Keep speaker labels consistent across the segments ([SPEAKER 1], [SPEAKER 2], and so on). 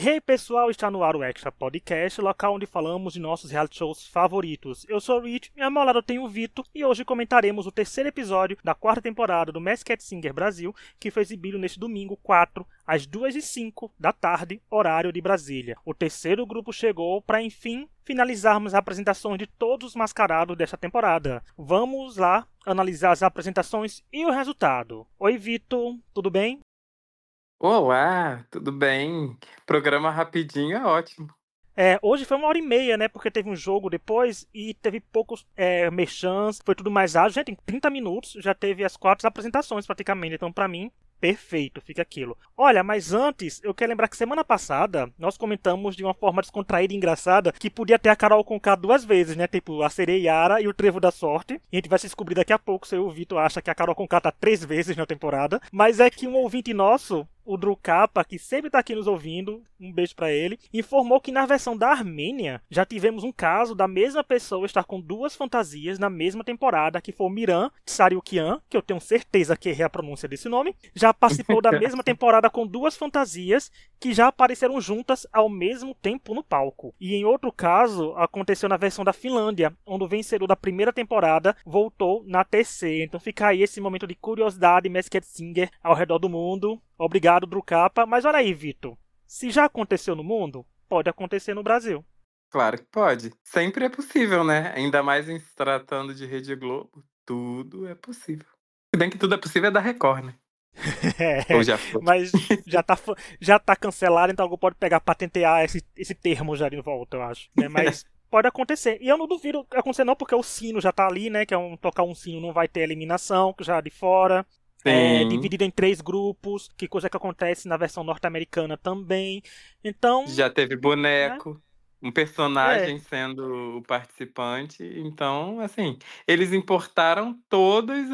[SPEAKER 1] Hey pessoal, está no ar o Extra Podcast, local onde falamos de nossos reality shows favoritos. Eu sou o Rich e ao meu lado eu tenho o Vitor e hoje comentaremos o terceiro episódio da quarta temporada do Masked Singer Brasil, que foi exibido neste domingo 4 às 2 e 05 da tarde, horário de Brasília. O terceiro grupo chegou para enfim finalizarmos as apresentações de todos os mascarados desta temporada. Vamos lá analisar as apresentações e o resultado. Oi Vitor, tudo bem?
[SPEAKER 2] Olá, tudo bem? Programa rapidinho é ótimo.
[SPEAKER 1] É, hoje foi uma hora e meia, né? Porque teve um jogo depois e teve poucos é, merchants, foi tudo mais ágil. Gente, em 30 minutos já teve as quatro apresentações praticamente. Então, para mim, Perfeito, fica aquilo. Olha, mas antes, eu quero lembrar que semana passada nós comentamos de uma forma descontraída e engraçada que podia ter a Carol Conká duas vezes, né? Tipo, a Sereiara e o Trevo da Sorte. E a gente vai se descobrir daqui a pouco se o Vitor acha que a Carol Conká tá três vezes na temporada. Mas é que um ouvinte nosso o Drew Kappa, que sempre está aqui nos ouvindo, um beijo para ele, informou que na versão da Armênia já tivemos um caso da mesma pessoa estar com duas fantasias na mesma temporada, que foi o Miran Tsariukian, que eu tenho certeza que errei a pronúncia desse nome, já participou da mesma temporada com duas fantasias que já apareceram juntas ao mesmo tempo no palco. E em outro caso, aconteceu na versão da Finlândia, onde o vencedor da primeira temporada voltou na terceira. Então fica aí esse momento de curiosidade Masked Singer ao redor do mundo. Obrigado, Drucapa. Mas olha aí, Vitor. Se já aconteceu no mundo, pode acontecer no Brasil.
[SPEAKER 2] Claro que pode. Sempre é possível, né? Ainda mais em se tratando de Rede Globo, tudo é possível. Se bem que tudo é possível é da Record, né?
[SPEAKER 1] É, Ou já foi. Mas já tá, já tá cancelado, então algo pode pegar, patentear esse, esse termo já de volta, eu acho. Né? Mas pode acontecer. E eu não duvido acontecer não, porque o sino já tá ali, né? Que é um tocar um sino não vai ter eliminação, já de fora. É, dividido em três grupos, que coisa que acontece na versão norte-americana também. Então.
[SPEAKER 2] Já teve boneco. Né? Um personagem é. sendo o participante. Então, assim, eles importaram todas,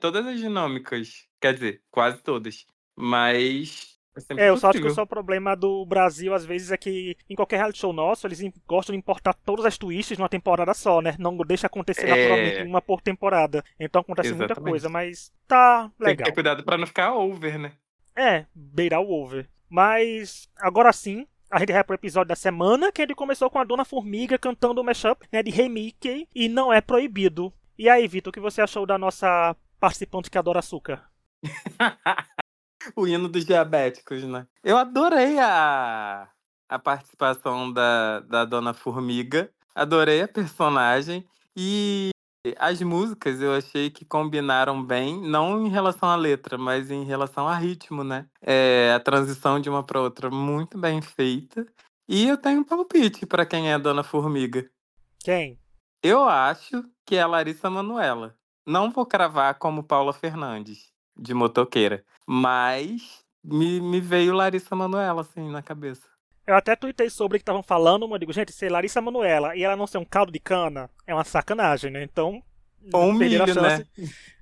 [SPEAKER 2] todas as dinâmicas. Quer dizer, quase todas. Mas
[SPEAKER 1] é, é, eu só acho que o só problema do Brasil, às vezes, é que em qualquer reality show nosso, eles gostam de importar todas as twists numa temporada só, né? Não deixa acontecer é... naturalmente uma por temporada. Então acontece Exatamente. muita coisa, mas tá legal. Tem que
[SPEAKER 2] ter cuidado pra não ficar over, né?
[SPEAKER 1] É, beirar o over. Mas, agora sim, a gente vai pro episódio da semana, que ele começou com a Dona Formiga cantando o mashup né, de Rei Mickey, e não é proibido. E aí, Vitor, o que você achou da nossa participante que adora açúcar?
[SPEAKER 2] o hino dos diabéticos, né? Eu adorei a, a participação da, da Dona Formiga. Adorei a personagem. E as músicas eu achei que combinaram bem, não em relação à letra, mas em relação a ritmo, né? É, a transição de uma para outra muito bem feita. E eu tenho um palpite para quem é a Dona Formiga.
[SPEAKER 1] Quem?
[SPEAKER 2] Eu acho que é a Larissa Manuela. Não vou cravar como Paula Fernandes, de motoqueira. Mas me, me veio Larissa Manoela, assim, na cabeça.
[SPEAKER 1] Eu até tuitei sobre que estavam falando, mas eu digo, gente, ser Larissa Manoela e ela não ser um caldo de cana é uma sacanagem, né? Então.
[SPEAKER 2] Ou um milho, né?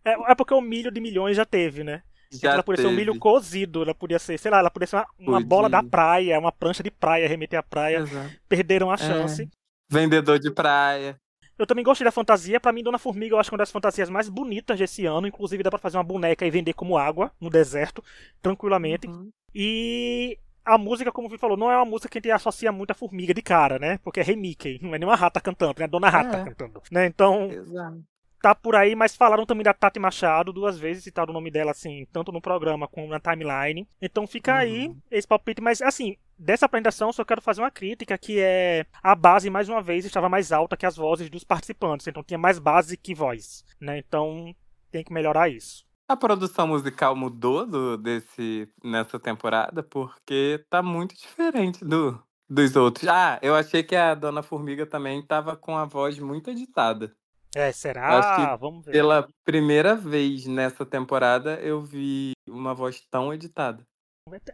[SPEAKER 1] É, é, porque o milho de milhões já teve, né? Já ela podia teve. ser um milho cozido, ela podia ser, sei lá, ela podia ser uma, uma bola da praia, uma prancha de praia, remeter à praia. Exato. Perderam a é. chance. É.
[SPEAKER 2] Vendedor de praia.
[SPEAKER 1] Eu também gostei da fantasia. Para mim, Dona Formiga eu acho que é uma das fantasias mais bonitas desse ano. Inclusive, dá pra fazer uma boneca e vender como água no deserto, tranquilamente. Uhum. E a música, como o falou, não é uma música que a gente associa muito a formiga de cara, né? Porque é Rei Mickey, não é nenhuma rata cantando, é a Dona Rata é. cantando. Né? Então, Exato. tá por aí, mas falaram também da Tati Machado duas vezes, citaram o nome dela, assim, tanto no programa como na timeline. Então fica uhum. aí esse palpite, mas assim, Dessa apresentação, só quero fazer uma crítica, que é a base, mais uma vez, estava mais alta que as vozes dos participantes. Então tinha mais base que voz. Né? Então tem que melhorar isso.
[SPEAKER 2] A produção musical mudou do, desse, nessa temporada porque tá muito diferente do, dos outros. Ah, eu achei que a Dona Formiga também tava com a voz muito editada.
[SPEAKER 1] É, será? Vamos ver.
[SPEAKER 2] Pela primeira vez nessa temporada eu vi uma voz tão editada.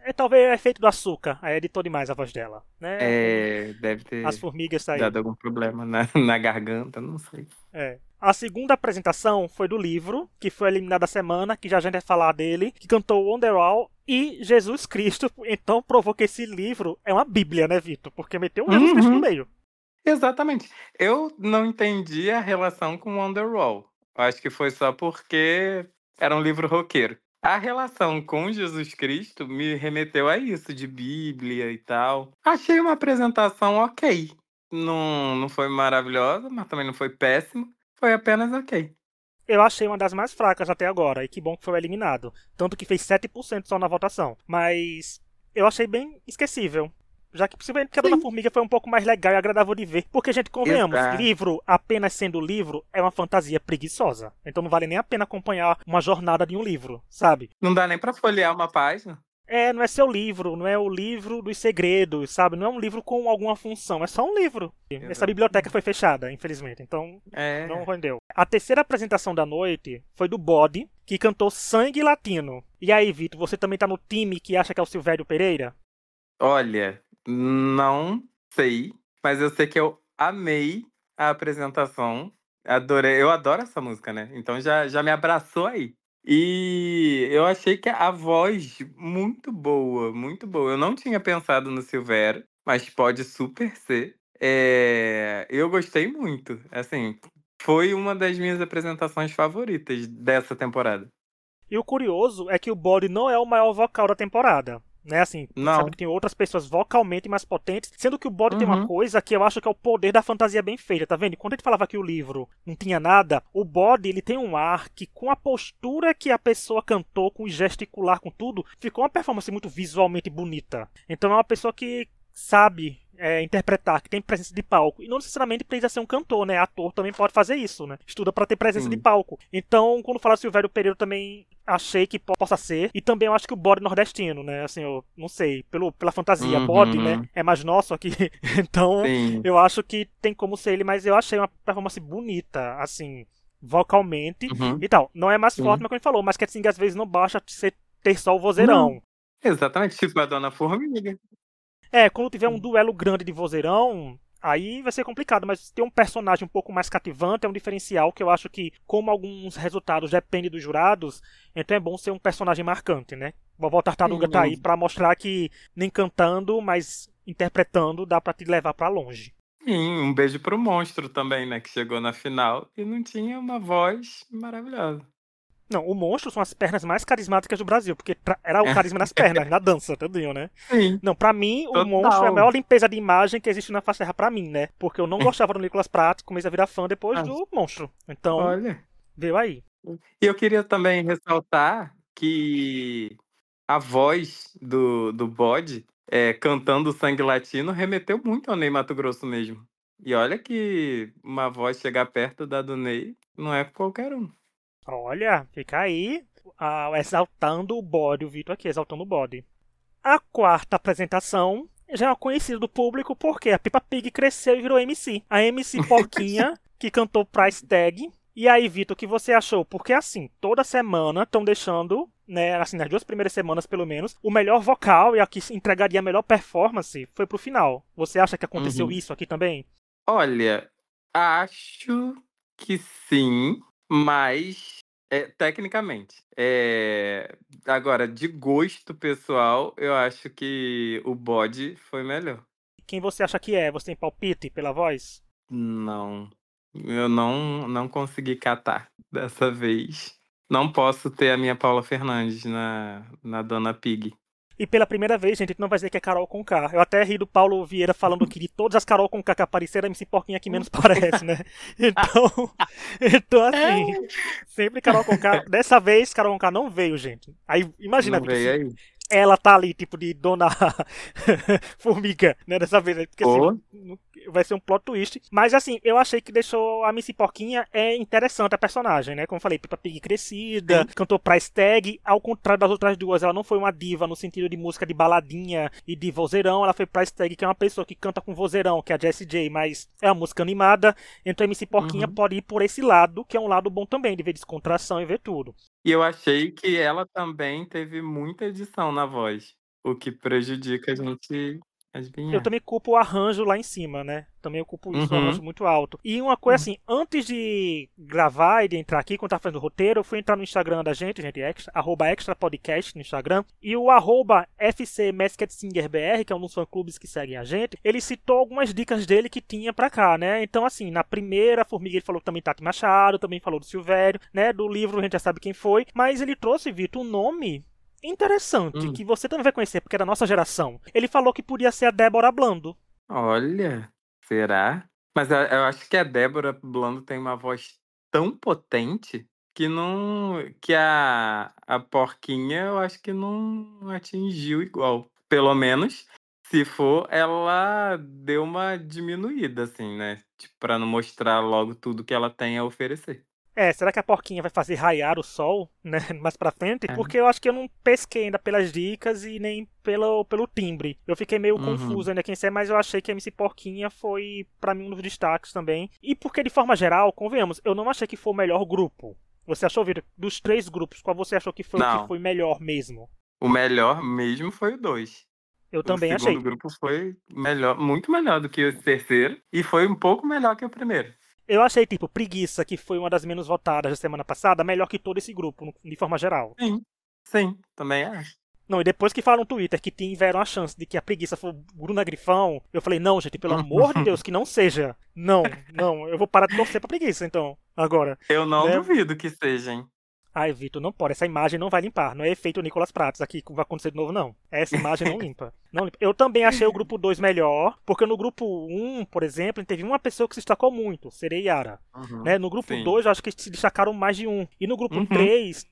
[SPEAKER 1] É, talvez é efeito do açúcar, aí editou demais a voz dela, né?
[SPEAKER 2] É, deve ter
[SPEAKER 1] As formigas saíram.
[SPEAKER 2] dado algum problema na, na garganta, não sei.
[SPEAKER 1] É. A segunda apresentação foi do livro, que foi eliminado a semana, que já a gente vai falar dele, que cantou Wonderwall e Jesus Cristo. Então provou que esse livro é uma bíblia, né, Vitor? Porque meteu o Jesus uhum. Cristo no meio.
[SPEAKER 2] Exatamente. Eu não entendi a relação com Wonderwall. Acho que foi só porque era um livro roqueiro. A relação com Jesus Cristo me remeteu a isso, de Bíblia e tal. Achei uma apresentação ok. Não, não foi maravilhosa, mas também não foi péssima. Foi apenas ok.
[SPEAKER 1] Eu achei uma das mais fracas até agora, e que bom que foi eliminado. Tanto que fez 7% só na votação. Mas eu achei bem esquecível. Já que possivelmente que a Dona Formiga foi um pouco mais legal e agradável de ver. Porque, gente, convenhamos,
[SPEAKER 2] Exato.
[SPEAKER 1] livro, apenas sendo livro, é uma fantasia preguiçosa. Então não vale nem a pena acompanhar uma jornada de um livro, sabe?
[SPEAKER 2] Não dá nem pra folhear uma página.
[SPEAKER 1] É, não é seu livro, não é o livro dos segredos, sabe? Não é um livro com alguma função, é só um livro.
[SPEAKER 2] Exato.
[SPEAKER 1] Essa biblioteca foi fechada, infelizmente, então
[SPEAKER 2] É.
[SPEAKER 1] não rendeu. A terceira apresentação da noite foi do Bode, que cantou Sangue Latino. E aí, Vitor, você também tá no time que acha que é o Silvério Pereira?
[SPEAKER 2] Olha, não sei, mas eu sei que eu amei a apresentação. Adorei, eu adoro essa música, né? Então já, já me abraçou aí. E eu achei que a voz muito boa, muito boa. Eu não tinha pensado no Silvério, mas pode super ser. É, eu gostei muito. Assim, foi uma das minhas apresentações favoritas dessa temporada.
[SPEAKER 1] E o curioso é que o Bode não é o maior vocal da temporada. Né, assim,
[SPEAKER 2] Não.
[SPEAKER 1] sabe que tem outras pessoas vocalmente mais potentes, sendo que o Bode tem uma
[SPEAKER 2] Uhum.
[SPEAKER 1] coisa que eu acho que é o poder da fantasia bem feita, tá vendo? Quando a gente falava que o livro não tinha nada, o Bode ele tem um ar que com a postura que a pessoa cantou, com o gesticular, com tudo, ficou uma performance muito visualmente bonita. Então é uma pessoa que sabe é, interpretar, que tem presença de palco. E não necessariamente precisa ser um cantor, né? Ator também pode fazer isso, né? Estuda pra ter presença
[SPEAKER 2] Sim.
[SPEAKER 1] de palco. Então, quando fala Silvério Pereira, eu também achei que po- possa ser. E também eu acho que o bode nordestino, né? Assim, eu não sei, pelo, pela fantasia.
[SPEAKER 2] Uhum.
[SPEAKER 1] Bode, né? É mais nosso aqui. então,
[SPEAKER 2] Sim.
[SPEAKER 1] eu acho que tem como ser ele, mas eu achei uma performance bonita, assim, vocalmente
[SPEAKER 2] Uhum.
[SPEAKER 1] e tal. Não é mais forte, mas como ele falou, mas que assim, às vezes não basta ser, ter só o vozeirão.
[SPEAKER 2] Exatamente, tipo a Dona Formiga.
[SPEAKER 1] É, quando tiver um duelo grande de vozeirão, aí vai ser complicado, mas ter um personagem um pouco mais cativante é um diferencial que eu acho que, como alguns resultados dependem dos jurados, então é bom ser um personagem marcante, né? Vovó Tartaruga
[SPEAKER 2] Sim.
[SPEAKER 1] tá aí pra mostrar que nem cantando, mas interpretando dá pra te levar pra longe.
[SPEAKER 2] Sim, um beijo pro monstro também, né? Que chegou na final e não tinha uma voz maravilhosa.
[SPEAKER 1] Não, o monstro são as pernas mais carismáticas do Brasil, porque tra- era o carisma nas pernas, na dança, entendeu, né?
[SPEAKER 2] Sim.
[SPEAKER 1] Não, pra mim, o
[SPEAKER 2] Total.
[SPEAKER 1] monstro é a maior limpeza de imagem que existe na face terra pra mim, né? Porque eu não gostava do Nicolas Pratt, comecei a virar fã depois
[SPEAKER 2] Ah.
[SPEAKER 1] do monstro. Então,
[SPEAKER 2] Olha.
[SPEAKER 1] veio aí.
[SPEAKER 2] E eu queria também ressaltar que a voz do, do bode é, cantando Sangue Latino remeteu muito ao Ney Mato Grosso mesmo. E olha que uma voz chegar perto da do Ney não é qualquer um.
[SPEAKER 1] Olha, fica aí ah, exaltando o bode, o Vitor aqui, exaltando o bode. A quarta apresentação já é conhecida do público porque a Peppa Pig cresceu e virou MC. A MC Porquinha, que cantou Price Tag. E aí, Vitor, o que você achou? Porque assim, toda semana estão deixando, né, assim, nas duas primeiras semanas pelo menos, o melhor vocal e a que entregaria a melhor performance foi pro final. Você acha que aconteceu
[SPEAKER 2] Uhum.
[SPEAKER 1] isso aqui também?
[SPEAKER 2] Olha, acho que sim, mas é, tecnicamente. É, agora, de gosto pessoal, eu acho que o bode foi melhor.
[SPEAKER 1] Quem você acha que é? Você tem palpite pela voz?
[SPEAKER 2] Não, eu não, não consegui catar dessa vez. Não posso ter a minha Paula Fernandes na, na Dona Pig.
[SPEAKER 1] E pela primeira vez, gente, a gente não vai dizer que é Carol Conká. Eu até ri do Paulo Vieira falando que de todas as Carol Conká que apareceram, a MC Porquinha que menos parece, né? Então, então assim, sempre Carol Conká. Dessa vez, Carol Conká não veio, gente. Aí, imagina,
[SPEAKER 2] Não
[SPEAKER 1] Vitor,
[SPEAKER 2] veio
[SPEAKER 1] se
[SPEAKER 2] aí?
[SPEAKER 1] ela tá ali, tipo, de Dona Formiga, né? Dessa vez, né? porque assim,
[SPEAKER 2] Pô.
[SPEAKER 1] Vai ser um plot twist. Mas assim, eu achei que deixou a Missy Porquinha é interessante a personagem, né? Como eu falei, Peppa Pig crescida, cantou Price Tag, ao contrário das outras duas, ela não foi uma diva no sentido de música de baladinha e de vozeirão, ela foi Price Tag, que é uma pessoa que canta com vozeirão, que é a Jessie J, mas é uma música animada, então a MC Porquinha
[SPEAKER 2] Uhum.
[SPEAKER 1] pode ir por esse lado, que é um lado bom também, de ver descontração e ver tudo.
[SPEAKER 2] E eu achei que ela também teve muita edição na voz, o que prejudica a gente.
[SPEAKER 1] Eu também culpo o arranjo lá em cima, né? Também eu culpo isso,
[SPEAKER 2] Uhum.
[SPEAKER 1] o arranjo muito alto. E uma coisa assim, antes de gravar e de entrar aqui, quando tava fazendo o roteiro, eu fui entrar no Instagram da gente, gente, extra, arroba extra podcast no Instagram, e o arroba FC BR, que é um dos fã-clubes que seguem a gente, ele citou algumas dicas dele que tinha pra cá, né? Então, assim, na primeira Formiga ele falou também Tati Machado, também falou do Silvério, né? Do livro a gente já sabe quem foi, mas ele trouxe, Vitor, um nome interessante,
[SPEAKER 2] Hum.
[SPEAKER 1] que você também vai conhecer, porque é da nossa geração. Ele falou que podia ser a Débora Blando.
[SPEAKER 2] Olha, será? Mas eu, eu acho que a Débora Blando tem uma voz tão potente que não. que a, a porquinha eu acho que não atingiu igual. Pelo menos, se for, ela deu uma diminuída, assim, né? Tipo, pra não mostrar logo tudo que ela tem a oferecer.
[SPEAKER 1] É, será que a porquinha vai fazer raiar o sol, né, mais pra frente?
[SPEAKER 2] É.
[SPEAKER 1] Porque eu acho que eu não pesquei ainda pelas dicas e nem pelo, pelo timbre. Eu fiquei meio
[SPEAKER 2] Uhum.
[SPEAKER 1] confuso ainda quem ser, mas eu achei que a MC Porquinha foi, pra mim, um dos destaques também. E porque, de forma geral, convenhamos, eu não achei que foi o melhor grupo. Você achou, Vitor, dos três grupos, qual você achou que foi o
[SPEAKER 2] Não.
[SPEAKER 1] que foi melhor mesmo?
[SPEAKER 2] O melhor mesmo foi o 2.
[SPEAKER 1] Eu também
[SPEAKER 2] o
[SPEAKER 1] achei.
[SPEAKER 2] segundo grupo foi melhor, muito melhor do que o terceiro e foi um pouco melhor que o primeiro.
[SPEAKER 1] Eu achei, tipo, Preguiça, que foi uma das menos votadas da semana passada, melhor que todo esse grupo, de forma geral.
[SPEAKER 2] Sim, sim, também acho.
[SPEAKER 1] Não, e depois que falam no Twitter que tiveram a chance de que a preguiça for Bruna Grifão, eu falei, não, gente, pelo amor de Deus, que não seja. Não, não, eu vou parar de torcer pra preguiça, então, agora.
[SPEAKER 2] Eu não
[SPEAKER 1] Né?
[SPEAKER 2] duvido que seja, hein?
[SPEAKER 1] Ai, Vitor, não pode, essa imagem não vai limpar. Não é efeito Nicolas Prates aqui que vai acontecer de novo, não. Essa imagem não limpa. Não limpa. Eu também achei o grupo 2 melhor, porque no grupo 1, por exemplo, teve uma pessoa que se destacou muito, seria Yara.
[SPEAKER 2] Uhum.
[SPEAKER 1] né? No grupo
[SPEAKER 2] Sim.
[SPEAKER 1] 2, eu acho que se destacaram mais de um. E no grupo
[SPEAKER 2] Uhum.
[SPEAKER 1] 3,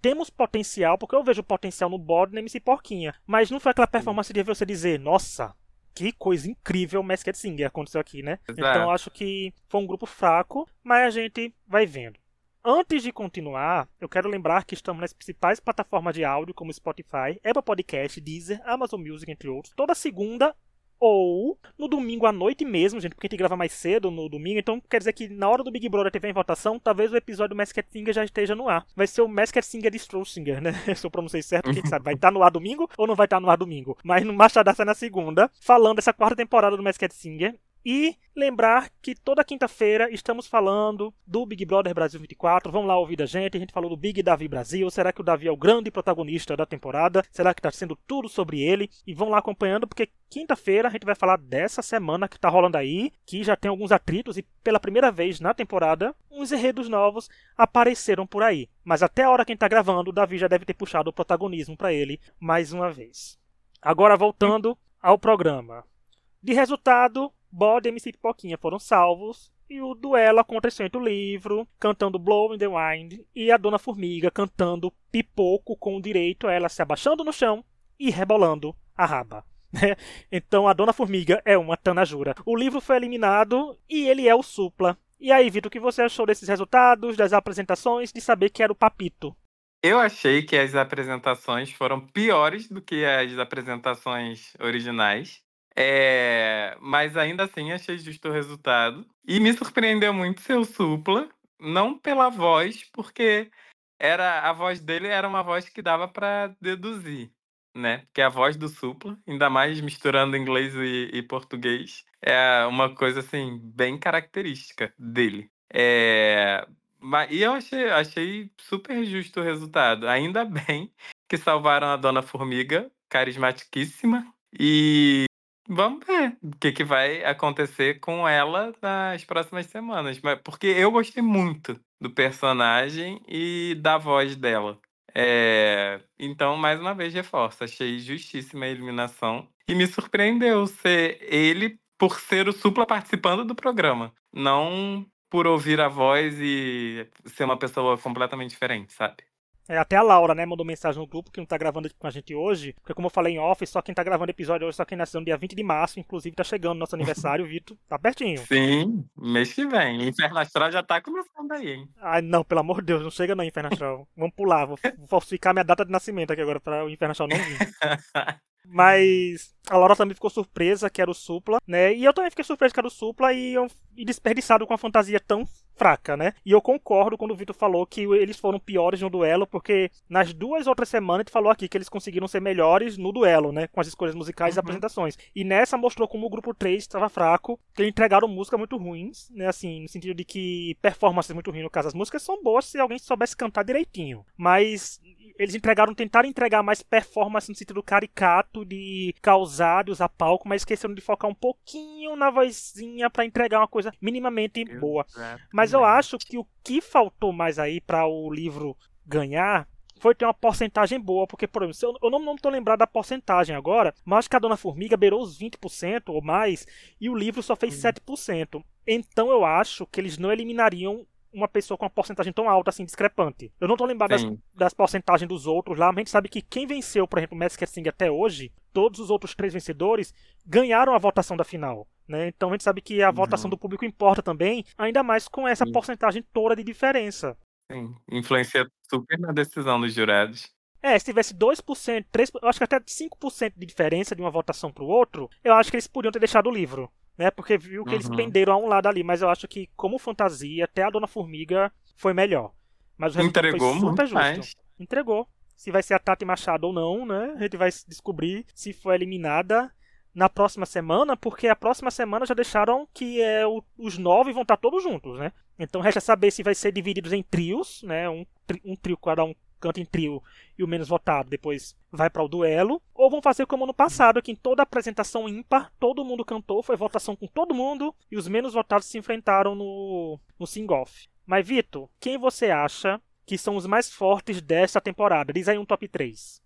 [SPEAKER 1] temos potencial, porque eu vejo potencial no bode na MC Porquinha. Mas não foi aquela performance de você dizer, nossa, que coisa incrível Masked Singer aconteceu aqui, né?
[SPEAKER 2] Exato.
[SPEAKER 1] Então eu acho que foi um grupo fraco, mas a gente vai vendo. Antes de continuar, eu quero lembrar que estamos nas principais plataformas de áudio, como Spotify, Apple Podcast, Deezer, Amazon Music, entre outros, toda segunda ou no domingo à noite mesmo, gente, porque a gente grava mais cedo no domingo, então quer dizer que na hora do Big Brother TV em votação, talvez o episódio do Masked Singer já esteja no ar. Vai ser o Masked Singer de Strossinger, né? Se eu pronunciei certo, quem sabe? Vai estar no ar domingo ou não vai estar no ar domingo? Mas no Machadar sai na segunda, falando dessa quarta temporada do Masked Singer. E lembrar que toda quinta-feira estamos falando do Big Brother Brasil 24. Vamos lá ouvir da gente. A gente falou do Big Davi Brasil. Será que o Davi é o grande protagonista da temporada? Será que está sendo tudo sobre ele? E vão lá acompanhando, porque quinta-feira a gente vai falar dessa semana que tá rolando aí, que já tem alguns atritos e pela primeira vez na temporada, uns enredos novos apareceram por aí. Mas até a hora que a gente tá gravando, o Davi já deve ter puxado o protagonismo para ele mais uma vez. Agora voltando ao programa. De resultado, Bode e MC Pipoquinha foram salvos. E o duelo aconteceu entre o livro, cantando Blow in the Wind, e a Dona Formiga cantando Pipoco com direito a ela se abaixando no chão e rebolando a raba. né? Então a Dona Formiga é uma tanajura. O livro foi eliminado e ele é o supla. E aí, Vitor, o que você achou desses resultados, das apresentações, de saber que era o Papito?
[SPEAKER 2] Eu achei que as apresentações foram piores do que as apresentações originais. É, mas ainda assim achei justo o resultado. E me surpreendeu muito ser o Supla, não pela voz, porque era a voz dele era uma voz que dava para deduzir, né? Porque a voz do Supla, ainda mais misturando inglês e, e português, é uma coisa assim bem característica dele. É, mas, e eu achei, achei super justo o resultado. Ainda bem que salvaram a Dona Formiga, carismaticíssima. E vamos ver o que, que vai acontecer com ela nas próximas semanas. Mas, porque eu gostei muito do personagem e da voz dela. É, então, mais uma vez, reforço. Achei justíssima a eliminação. E me surpreendeu ser ele por ser o Supla participando do programa. Não por ouvir a voz e ser uma pessoa completamente diferente, sabe?
[SPEAKER 1] É, até a Laura, né, mandou mensagem no grupo que não tá gravando com a gente hoje, porque como eu falei em off, só quem tá gravando episódio hoje, só quem nasceu no dia 20 de março, inclusive tá chegando nosso aniversário, Vitor, tá pertinho.
[SPEAKER 2] Sim, mês que vem. Inferno Astral já tá começando aí, hein?
[SPEAKER 1] Ai, não, pelo amor de Deus, não chega não, Inferno Astral. Vamos pular, vou, vou falsificar minha data de nascimento aqui agora para o Inferno Astral não vir. Mas A Laura também ficou surpresa que era o Supla, né? E eu também fiquei surpreso que era o Supla e, eu, e desperdiçado com uma fantasia tão fraca, né? E eu concordo quando o Vitor falou que eles foram piores no duelo, porque nas duas outras semanas a gente falou aqui que eles conseguiram ser melhores no duelo, né? Com as escolhas musicais uhum. e apresentações. E nessa mostrou como o grupo 3 estava fraco, que eles entregaram músicas muito ruins, né? Assim, no sentido de que performances muito ruins, no caso, as músicas são boas se alguém soubesse cantar direitinho. Mas eles entregaram, tentaram entregar mais performance no sentido caricato de causar, de usar palco, mas esqueceram de focar um pouquinho na vozinha para entregar uma coisa minimamente boa. Mas eu acho que o que faltou mais aí para o livro ganhar foi ter uma porcentagem boa, porque, por exemplo, eu não, não tô lembrado da porcentagem agora, mas acho que a Dona Formiga beirou os 20% ou mais, e o livro só fez uhum. 7%. Então eu acho que eles não eliminariam uma pessoa com uma porcentagem tão alta, assim, discrepante. Eu não tô lembrado das, das, porcentagens dos outros lá, mas a gente sabe que quem venceu, por exemplo, o Masked Singer até hoje, todos os outros três vencedores ganharam a votação da final. Né? Então a gente sabe que a uhum. votação do público importa também, ainda mais com essa Sim. porcentagem toda de diferença.
[SPEAKER 2] Sim, influencia super na decisão dos jurados.
[SPEAKER 1] É, se tivesse 2%, 3%, eu acho que até 5% de diferença de uma votação para o outro, eu acho que eles podiam ter deixado o livro né? Porque viu que uhum. eles penderam a um lado ali, mas eu acho que como fantasia, até a Dona Formiga foi melhor. Mas o Entregou foi super justo. Mais. Entregou. Se vai ser a Tati Machado ou não, né? A gente vai descobrir se foi eliminada na próxima semana, porque a próxima semana já deixaram que é, o, os nove vão estar todos juntos, né? Então resta saber se vai ser divididos em trios, né? Um, um trio cada um canta em trio e o menos votado depois vai para o duelo, ou vão fazer como no passado, que em toda apresentação ímpar todo mundo cantou, foi votação com todo mundo e os menos votados se enfrentaram no, no sing-off. Mas Vitor, quem você acha que são os mais fortes dessa temporada? Diz aí um top 3.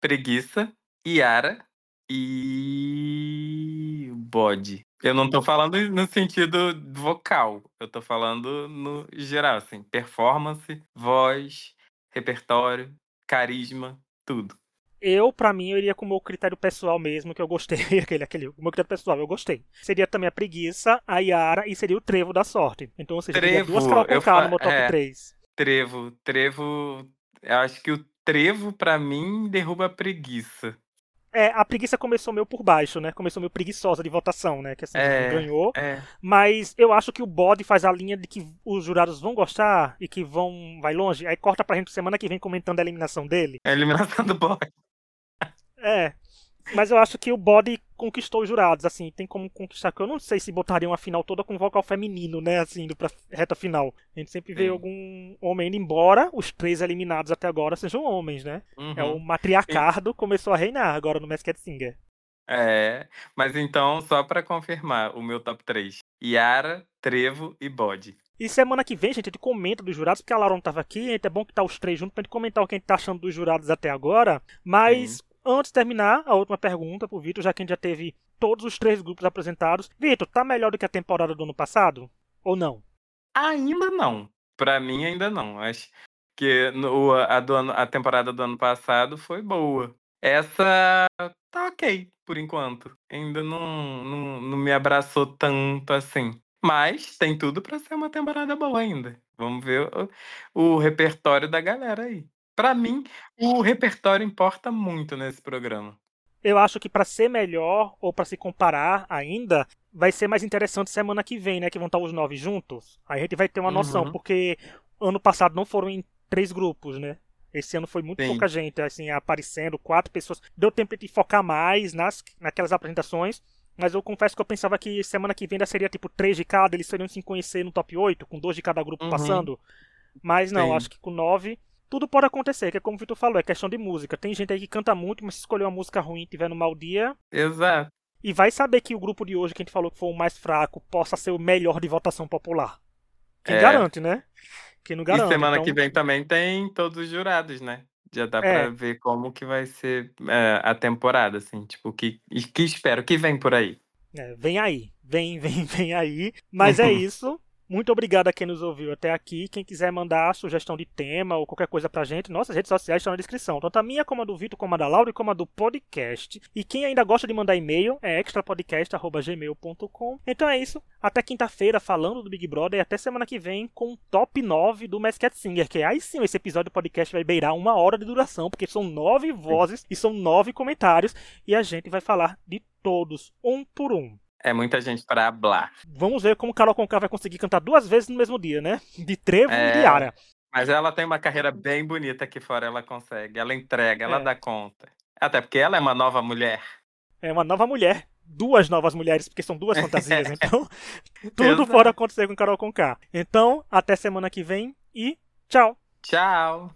[SPEAKER 2] Preguiça, Yara e bode. Eu não tô falando no sentido vocal, eu tô falando no geral, assim, performance, voz, repertório, carisma, tudo.
[SPEAKER 1] Eu, para mim, eu iria com o meu critério pessoal mesmo, que eu gostei. aquele, aquele, o meu critério pessoal, eu gostei. Seria também a preguiça, a Yara e seria o trevo da sorte. Então, ou seja, trevo, duas Carol Conká no meu top é, 3.
[SPEAKER 2] Trevo, trevo. Eu acho que o trevo, para mim, derruba a preguiça.
[SPEAKER 1] É, a preguiça começou meio por baixo, né? Começou meio preguiçosa de votação, né? Que assim, é, ganhou. É. Mas eu acho que o bode faz a linha de que os jurados vão gostar e que vão. vai longe. Aí corta pra gente semana que vem comentando a eliminação dele.
[SPEAKER 2] A eliminação do bode.
[SPEAKER 1] É. Mas eu acho que o body conquistou os jurados, assim, tem como conquistar, que eu não sei se botaria uma final toda com vocal feminino, né, assim, indo pra reta final. A gente sempre vê Sim. algum homem indo embora, os três eliminados até agora sejam homens, né? Uhum. É o matriarcado começou a reinar agora no Masked Singer.
[SPEAKER 2] É, mas então, só para confirmar, o meu top 3, Yara, Trevo e Bode.
[SPEAKER 1] E semana que vem, gente, a gente comenta dos jurados, porque a Laura não tava aqui, é bom que tá os três juntos pra gente comentar o que a gente tá achando dos jurados até agora. Mas Sim. Antes de terminar, a última pergunta pro Vitor, já que a gente já teve todos os três grupos apresentados. Vitor, tá melhor do que a temporada do ano passado? Ou não?
[SPEAKER 2] Ainda não. Pra mim, ainda não. Acho que a, do ano, a temporada do ano passado foi boa. Essa tá ok, por enquanto. Ainda não, não, não me abraçou tanto assim. Mas tem tudo para ser uma temporada boa ainda. Vamos ver o, o repertório da galera aí. Para mim, o repertório importa muito nesse programa.
[SPEAKER 1] Eu acho que para ser melhor ou para se comparar ainda, vai ser mais interessante semana que vem, né? Que vão estar os nove juntos. Aí a gente vai ter uma noção, uhum. porque ano passado não foram em três grupos, né? Esse ano foi muito Sim. pouca gente, assim, aparecendo, quatro pessoas. Deu tempo de focar mais nas, naquelas apresentações. Mas eu confesso que eu pensava que semana que vem ainda seria tipo três de cada, eles seriam se conhecer no top 8, com dois de cada grupo uhum. passando. Mas não, Sim. acho que com nove tudo pode acontecer, que é como o Vitor falou, é questão de música. Tem gente aí que canta muito, mas se escolher uma música ruim e tiver no mau dia.
[SPEAKER 2] Exato.
[SPEAKER 1] E vai saber que o grupo de hoje, que a gente falou que foi o mais fraco, possa ser o melhor de votação popular. Quem é. garante, né? Quem não garante.
[SPEAKER 2] E semana então... que vem também tem todos os jurados, né? Já dá é. pra ver como que vai ser é, a temporada, assim, tipo, que, que espero que vem por aí.
[SPEAKER 1] É, vem aí, vem, vem, vem aí. Mas é isso. Muito obrigado a quem nos ouviu até aqui. Quem quiser mandar sugestão de tema ou qualquer coisa pra gente, nossas redes sociais estão na descrição. Tanto a minha, como a do Vitor, como a da Laura e como a do podcast. E quem ainda gosta de mandar e-mail é extrapodcast.gmail.com. Então é isso. Até quinta-feira falando do Big Brother e até semana que vem com o top 9 do Masked Singer. Que aí sim, esse episódio do podcast vai beirar uma hora de duração, porque são nove vozes e são nove comentários. E a gente vai falar de todos, um por um.
[SPEAKER 2] É muita gente para hablar.
[SPEAKER 1] Vamos ver como Carol Conká vai conseguir cantar duas vezes no mesmo dia, né? De trevo
[SPEAKER 2] É.
[SPEAKER 1] e de ara.
[SPEAKER 2] Mas ela tem uma carreira bem bonita aqui fora, ela consegue. Ela entrega, ela
[SPEAKER 1] É.
[SPEAKER 2] dá conta. Até porque ela é uma nova mulher.
[SPEAKER 1] É uma nova mulher. Duas novas mulheres, porque são duas fantasias. Então, tudo pode acontecer com Carol Conká. Então, até semana que vem e tchau!
[SPEAKER 2] Tchau!